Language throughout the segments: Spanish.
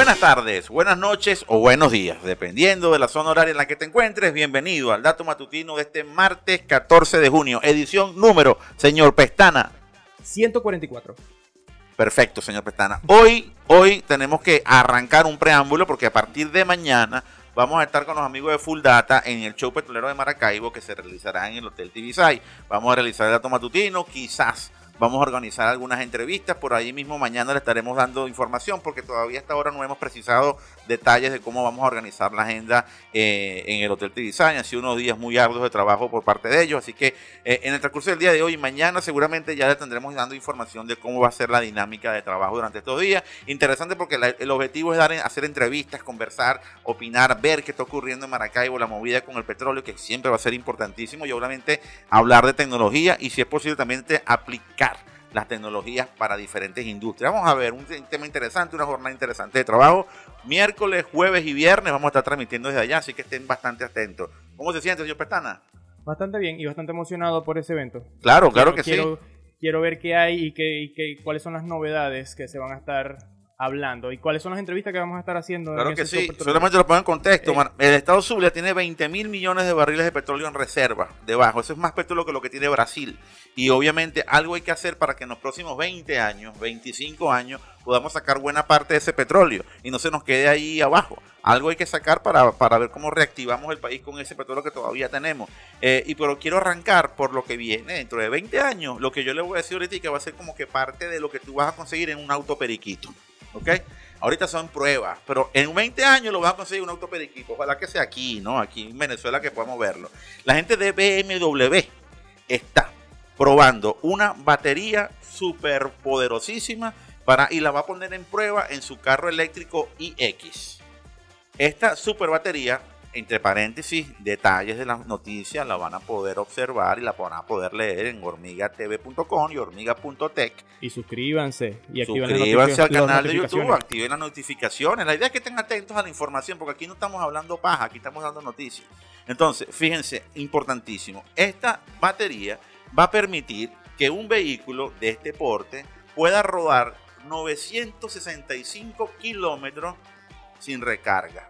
Buenas tardes, buenas noches o buenos días, dependiendo de la zona horaria en la que te encuentres. Bienvenido al dato matutino de este martes 14 de junio, edición número, señor Pestana. 144. Perfecto, señor Pestana. Hoy, hoy tenemos que arrancar un preámbulo porque a partir de mañana vamos a estar con los amigos de Full Data en el show petrolero de Maracaibo que se realizará en el Hotel Tibisay. Vamos a realizar el dato matutino, quizás Vamos a organizar algunas entrevistas. Por ahí mismo mañana le estaremos dando información porque todavía hasta ahora no hemos precisado detalles de cómo vamos a organizar la agenda eh, en el Hotel T-Design. Han sido unos días muy arduos de trabajo por parte de ellos. Así que eh, en el transcurso del día de hoy y mañana seguramente ya le tendremos dando información de cómo va a ser la dinámica de trabajo durante estos días. Interesante porque el objetivo es hacer entrevistas, conversar, opinar, ver qué está ocurriendo en Maracaibo, la movida con el petróleo, que siempre va a ser importantísimo. Y obviamente hablar de tecnología y si es posible también aplicar las tecnologías para diferentes industrias. Vamos a ver un tema interesante, una jornada interesante de trabajo. Miércoles, jueves y viernes vamos a estar transmitiendo desde allá, así que estén bastante atentos. ¿Cómo se siente, señor Pestana? Bastante bien y bastante emocionado por ese evento. Claro, claro que sí. Quiero ver qué hay y, qué, y cuáles son las novedades que se van a estar hablando. ¿Y cuáles son las entrevistas que vamos a estar haciendo? Claro que sí, solamente lo pongo en contexto. Eh, el Estado Zulia tiene 20 mil millones de barriles de petróleo en reserva debajo. Eso es más petróleo que lo que tiene Brasil. Y obviamente algo hay que hacer para que en los próximos 20 años, 25 años, podamos sacar buena parte de ese petróleo y no se nos quede ahí abajo. Algo hay que sacar para, para ver cómo reactivamos el país con ese petróleo que todavía tenemos. Eh, y pero quiero arrancar por lo que viene dentro de 20 años. Lo que yo le voy a decir ahorita que va a ser como que parte de lo que tú vas a conseguir en un auto periquito. ¿Ok? Ahorita son pruebas, pero en 20 años lo van a conseguir un autoperiquito. Ojalá que sea aquí, ¿no? Aquí en Venezuela que podamos verlo. La gente de BMW está probando una batería súper poderosísima para, y la va a poner en prueba en su carro eléctrico iX. Esta super batería entre paréntesis, detalles de las noticias la van a poder observar y la van a poder leer en hormigatv.com y hormiga.tech. Y suscríbanse. Y suscríbanse al canal de YouTube, activen las notificaciones. La idea es que estén atentos a la información, porque aquí no estamos hablando paja, aquí estamos dando noticias. Entonces, fíjense, importantísimo, esta batería va a permitir que un vehículo de este porte pueda rodar 965 kilómetros sin recarga.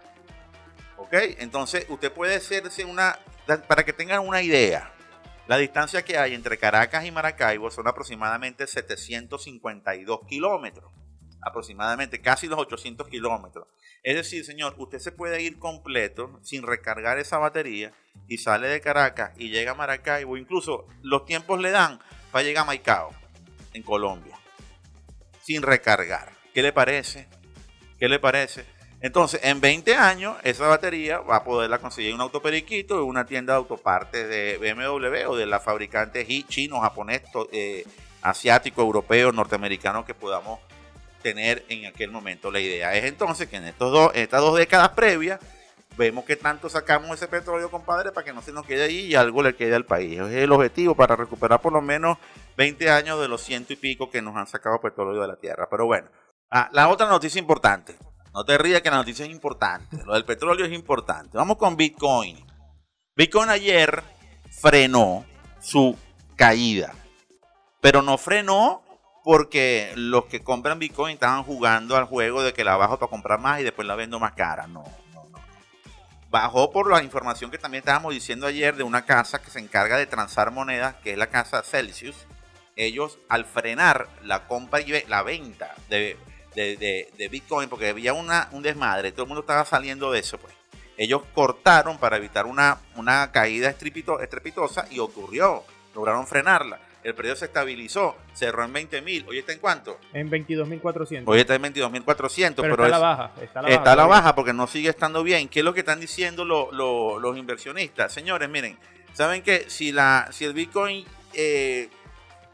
¿Ok? Entonces, usted puede hacerse una, para que tengan una idea, la distancia que hay entre Caracas y Maracaibo son aproximadamente 752 kilómetros. Aproximadamente, casi los 800 kilómetros. Es decir, señor, usted se puede ir completo sin recargar esa batería y sale de Caracas y llega a Maracaibo. Incluso los tiempos le dan para llegar a Maicao, en Colombia, sin recargar. ¿Qué le parece? ¿Qué le parece? Entonces, en 20 años, esa batería va a poderla conseguir un autoperiquito en una tienda de autopartes de BMW o de la fabricante chino, japonés, eh, asiático, europeo, norteamericano que podamos tener en aquel momento. La idea es entonces que en, estos dos, estas dos décadas previas vemos que tanto sacamos ese petróleo, compadre, para que no se nos quede ahí y algo le quede al país. Ese es el objetivo para recuperar por lo menos 20 años de los ciento y pico que nos han sacado petróleo de la tierra. Pero bueno, ah, la otra noticia importante. No te rías que la noticia es importante. Lo del petróleo es importante. Vamos con Bitcoin. Bitcoin ayer frenó su caída. Pero no frenó porque los que compran Bitcoin estaban jugando al juego de que la bajo para comprar más y después la vendo más cara. No, no, no. Bajó por la información que también estábamos diciendo ayer de una casa que se encarga de transar monedas, que es la casa Celsius. Ellos al frenar la compra y la venta de de, Bitcoin porque había una, un desmadre, todo el mundo estaba saliendo de eso, pues. Ellos cortaron para evitar una, una caída estrepitosa y ocurrió. Lograron frenarla. El precio se estabilizó, cerró en 20 mil. Hoy está en cuánto? En 22.400. Hoy está en 22.400. Pero, pero, está, la baja, está la baja. Está la baja porque no sigue estando bien. ¿Qué es lo que están diciendo los inversionistas? Señores, miren, saben que si, la, si el Bitcoin eh,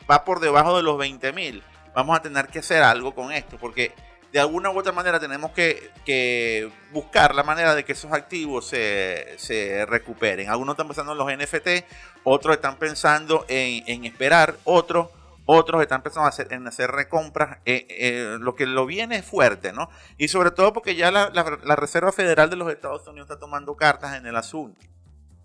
va por debajo de los 20 mil, vamos a tener que hacer algo con esto, porque de alguna u otra manera tenemos que, buscar la manera de que esos activos se, recuperen. Algunos están pensando en los NFT, otros están pensando en, esperar, otros otros están pensando en hacer recompras. Eh, eh, lo que lo viene es fuerte, ¿no? Y sobre todo porque ya la, la, Reserva Federal de los Estados Unidos está tomando cartas en el asunto.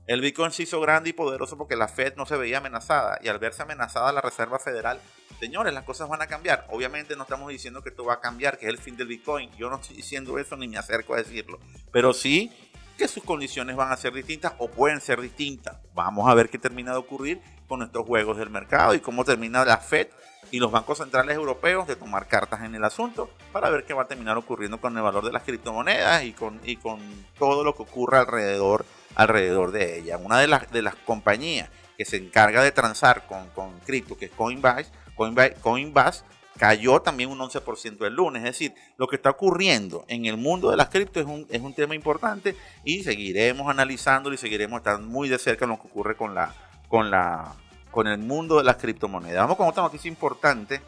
El Bitcoin se hizo grande y poderoso porque la Fed no se veía amenazada. Y al verse amenazada la Reserva Federal Señores, las cosas van a cambiar. Obviamente no estamos diciendo que esto va a cambiar, que es el fin del Bitcoin. Yo no estoy diciendo eso ni me acerco a decirlo. Pero sí que sus condiciones van a ser distintas o pueden ser distintas. Vamos a ver qué termina de ocurrir con estos juegos del mercado y cómo termina la Fed y los bancos centrales europeos de tomar cartas en el asunto para ver qué va a terminar ocurriendo con el valor de las criptomonedas y con, y con todo lo que ocurre alrededor, alrededor de ella. Una de las, de las compañías que se encarga de transar con, con cripto, que es Coinbase, Coinbase, cayó también un 11% el lunes. Es decir, lo que está ocurriendo en el mundo de las cripto es un, es un tema importante y seguiremos analizándolo y seguiremos estando muy de cerca en lo que ocurre con, la, con, la, con el mundo de las criptomonedas. Vamos con otra noticia importante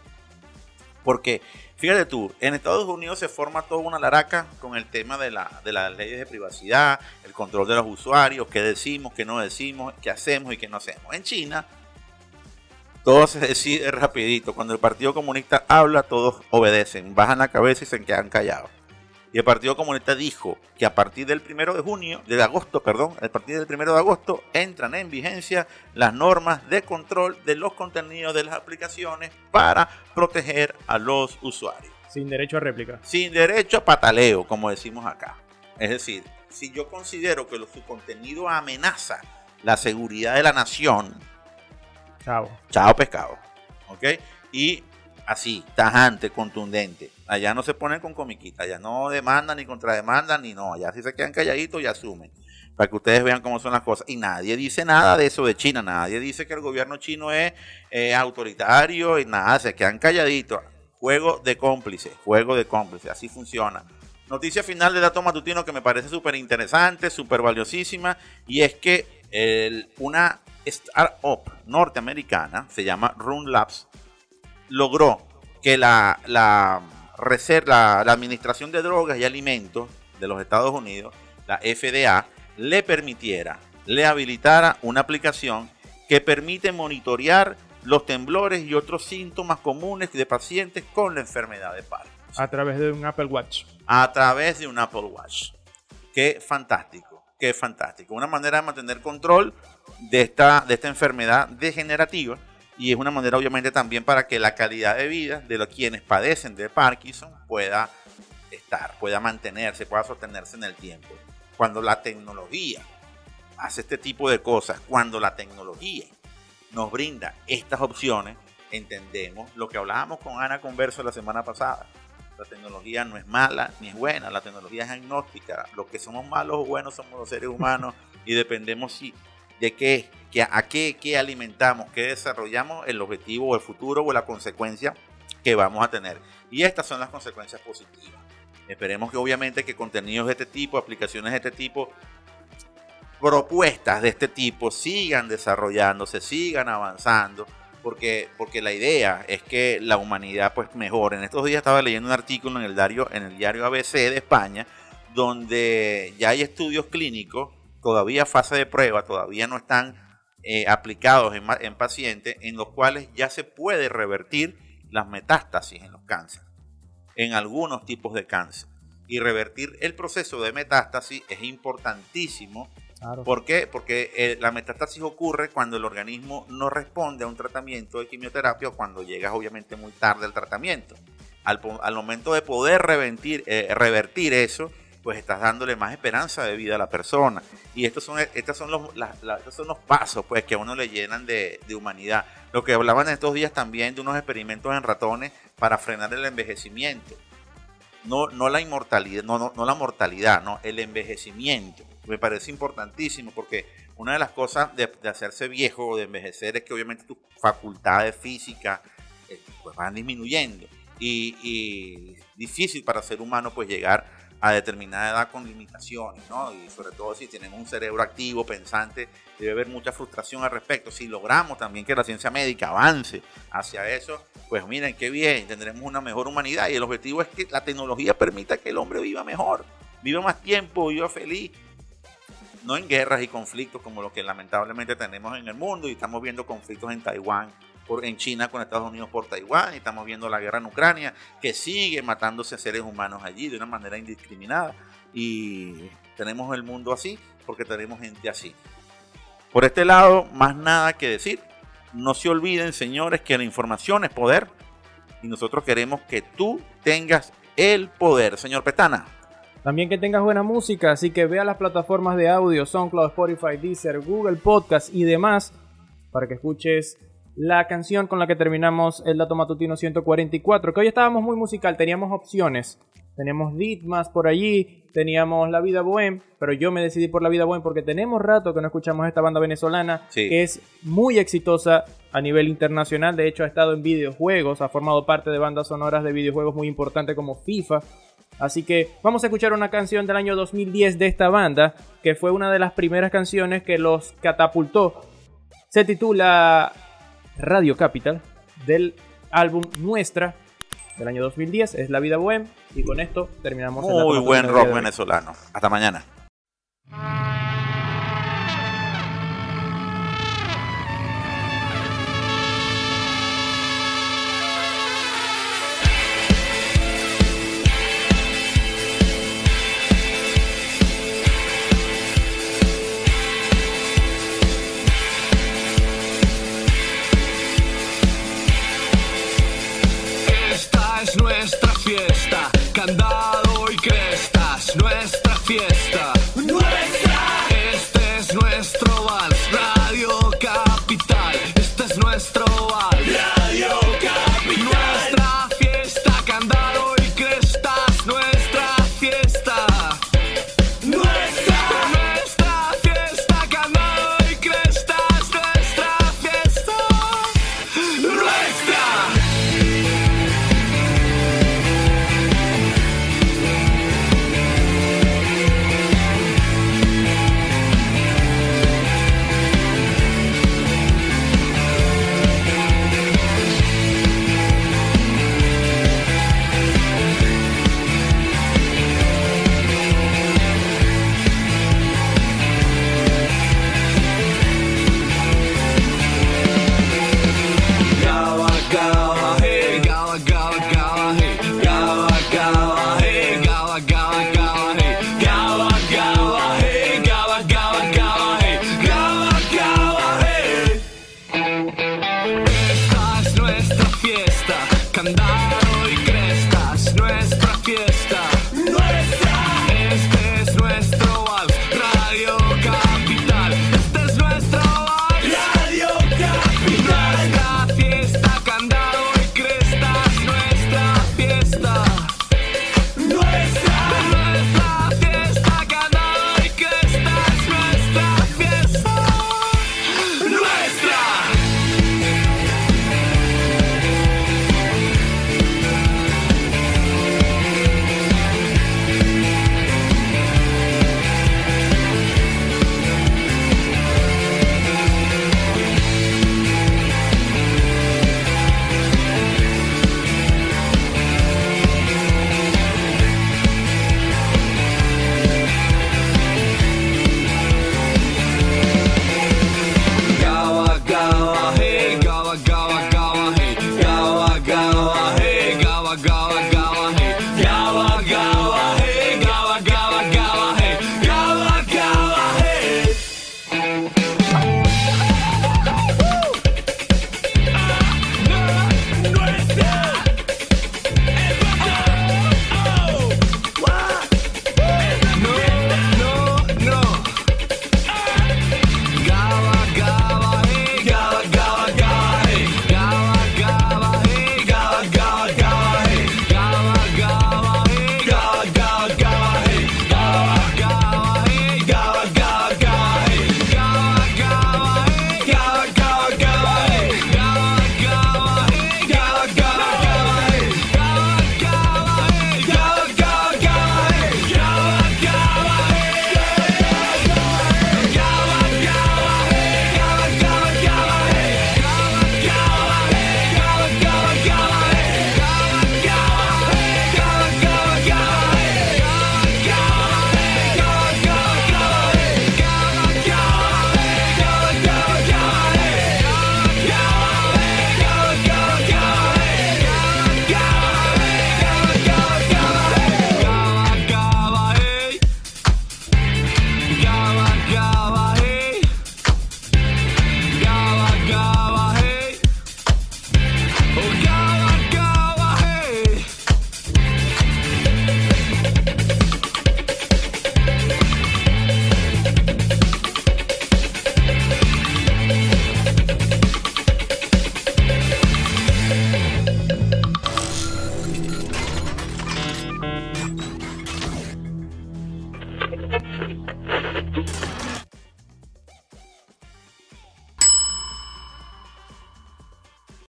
porque, fíjate tú, en Estados Unidos se forma toda una laraca con el tema de, la, de las leyes de privacidad, el control de los usuarios, qué decimos, qué no decimos, qué hacemos y qué no hacemos. En China todo se decide rapidito. Cuando el Partido Comunista habla, todos obedecen, bajan la cabeza y se quedan callados. Y el Partido Comunista dijo que a partir del primero de junio, de agosto, perdón, a partir del primero de agosto entran en vigencia las normas de control de los contenidos de las aplicaciones para proteger a los usuarios. Sin derecho a réplica. Sin derecho a pataleo, como decimos acá. Es decir, si yo considero que su contenido amenaza la seguridad de la nación, Chao. Chao pescado. ¿Ok? Y así, tajante, contundente. Allá no se ponen con comiquita, allá no demandan ni contrademandan ni no. Allá sí se quedan calladitos y asumen. Para que ustedes vean cómo son las cosas. Y nadie dice nada de eso de China. Nadie dice que el gobierno chino es eh, autoritario y nada. Se quedan calladitos. Juego de cómplices. Juego de cómplices. Así funciona. Noticia final de dato matutino que me parece súper interesante, súper valiosísima. Y es que una startup norteamericana, se llama Run Labs, logró que la, la, reserva, la, Administración de Drogas y Alimentos de los Estados Unidos, la FDA, le permitiera, le habilitara una aplicación que permite monitorear los temblores y otros síntomas comunes de pacientes con la enfermedad de Parkinson. A través de un Apple Watch. A través de un Apple Watch. Qué fantástico, qué fantástico. Una manera de mantener control de esta, de esta enfermedad degenerativa y es una manera obviamente también para que la calidad de vida de los quienes padecen de Parkinson pueda estar, pueda mantenerse, pueda sostenerse en el tiempo. Cuando la tecnología hace este tipo de cosas, cuando la tecnología nos brinda estas opciones, entendemos lo que hablábamos con Ana Converso la semana pasada. La tecnología no es mala ni es buena, la tecnología es agnóstica. Lo que somos malos o buenos somos los seres humanos y dependemos si de qué, a qué, qué alimentamos, qué desarrollamos, el objetivo el futuro o la consecuencia que vamos a tener. Y estas son las consecuencias positivas. Esperemos que obviamente que contenidos de este tipo, aplicaciones de este tipo, propuestas de este tipo sigan desarrollándose, sigan avanzando, porque, porque la idea es que la humanidad pues mejore. En estos días estaba leyendo un artículo en el diario, en el diario ABC de España, donde ya hay estudios clínicos todavía fase de prueba, todavía no están eh, aplicados en, pacientes en los cuales ya se puede revertir las metástasis en los cánceres, en algunos tipos de cáncer. Y revertir el proceso de metástasis es importantísimo. ¿Por qué? Porque eh, la metástasis ocurre cuando el organismo no responde a un tratamiento de quimioterapia o cuando llegas obviamente muy tarde al tratamiento. Al, momento de poder revertir, eh, revertir eso, pues estás dándole más esperanza de vida a la persona. Y estos son, estos son, los, son los pasos pues, que a uno le llenan de, humanidad. Lo que hablaban estos días también de unos experimentos en ratones para frenar el envejecimiento. No, no la inmortalidad, no, no, la mortalidad, no, el envejecimiento. Me parece importantísimo porque una de las cosas de, hacerse viejo o de envejecer es que obviamente tus facultades físicas eh, pues van disminuyendo. Y, y difícil para ser humano pues llegar a determinada edad con limitaciones, ¿no? Y sobre todo si tenemos un cerebro activo, pensante, debe haber mucha frustración al respecto. Si logramos también que la ciencia médica avance hacia eso, pues miren qué bien, tendremos una mejor humanidad y el objetivo es que la tecnología permita que el hombre viva mejor, viva más tiempo, viva feliz. No en guerras y conflictos como los que lamentablemente tenemos en el mundo y estamos viendo conflictos en Taiwán, en China con Estados Unidos por Taiwán, y estamos viendo la guerra en Ucrania, que sigue matándose seres humanos allí de una manera indiscriminada. Y tenemos el mundo así porque tenemos gente así. Por este lado, más nada que decir. No se olviden, señores, que la información es poder y nosotros queremos que tú tengas el poder. Señor Petana. También que tengas buena música, así que vea las plataformas de audio, SoundCloud, Spotify, Deezer, Google Podcast y demás para que escuches la canción con la que terminamos el dato matutino 144, que hoy estábamos muy musical, teníamos opciones. Tenemos Ditmas por allí, teníamos La Vida Bohem, pero yo me decidí por La Vida Bohem porque tenemos rato que no escuchamos esta banda venezolana Sí. que es muy exitosa a nivel internacional. De hecho, ha estado en videojuegos, ha formado parte de bandas sonoras de videojuegos muy importantes como FIFA. Así que vamos a escuchar una canción del año 2010 de esta banda, que fue una de las primeras canciones que los catapultó. Se titula Radio Capital del álbum Nuestra del año 2010, es La Vida Bohem. Y con esto terminamos Muy buen rock venezolano. Hasta mañana. Nuestra